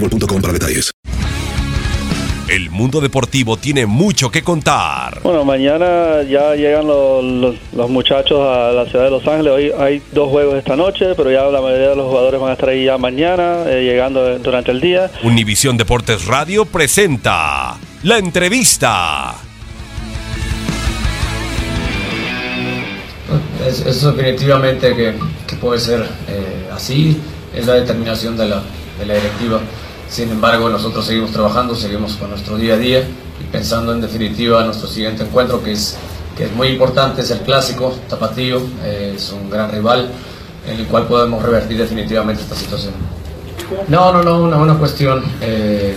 boostmobile.com para detalles. El mundo deportivo tiene mucho que contar. Bueno, mañana ya llegan los, los- los muchachos a la ciudad de Los Ángeles. Hoy hay dos juegos esta noche, pero ya la mayoría de los jugadores van a estar ahí ya mañana, eh, llegando durante el día. Univisión Deportes Radio presenta la entrevista. Es, eso definitivamente que, que puede ser eh, así, es la determinación de la, de la directiva. Sin embargo, nosotros seguimos trabajando, seguimos con nuestro día a día y pensando en definitiva nuestro siguiente encuentro, que es, que es muy importante, es el clásico, Tapatío, eh, es un gran rival en el cual podemos revertir definitivamente esta situación. No, no, no, una, una cuestión eh,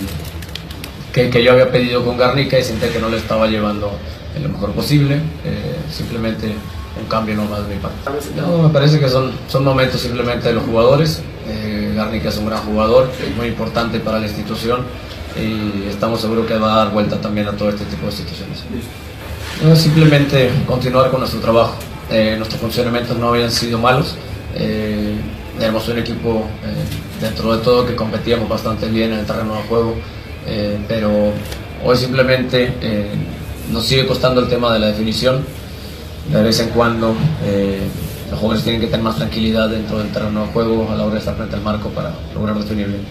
que, que yo había pedido con Garnica y senté que no le estaba llevando en lo mejor posible, eh, simplemente un cambio nomás de mi parte. No, me parece que son, son momentos simplemente de los jugadores. Eh, Garnica es un gran jugador, es muy importante para la institución y estamos seguros que va a dar vuelta también a todo este tipo de situaciones. No, simplemente continuar con nuestro trabajo. Eh, nuestros funcionamientos no habían sido malos. Eh, éramos un equipo eh, dentro de todo que competíamos bastante bien en el terreno de juego, eh, pero hoy simplemente eh, nos sigue costando el tema de la definición. De vez en cuando eh, los jóvenes tienen que tener más tranquilidad dentro del terreno de juego a la hora de estar frente al marco para lograr definir bien.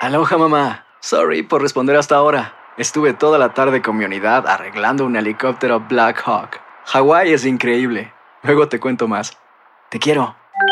Aloha mamá. Sorry por responder hasta ahora. Estuve toda la tarde con mi unidad arreglando un helicóptero Black Hawk. Hawái es increíble. Luego te cuento más. Te quiero.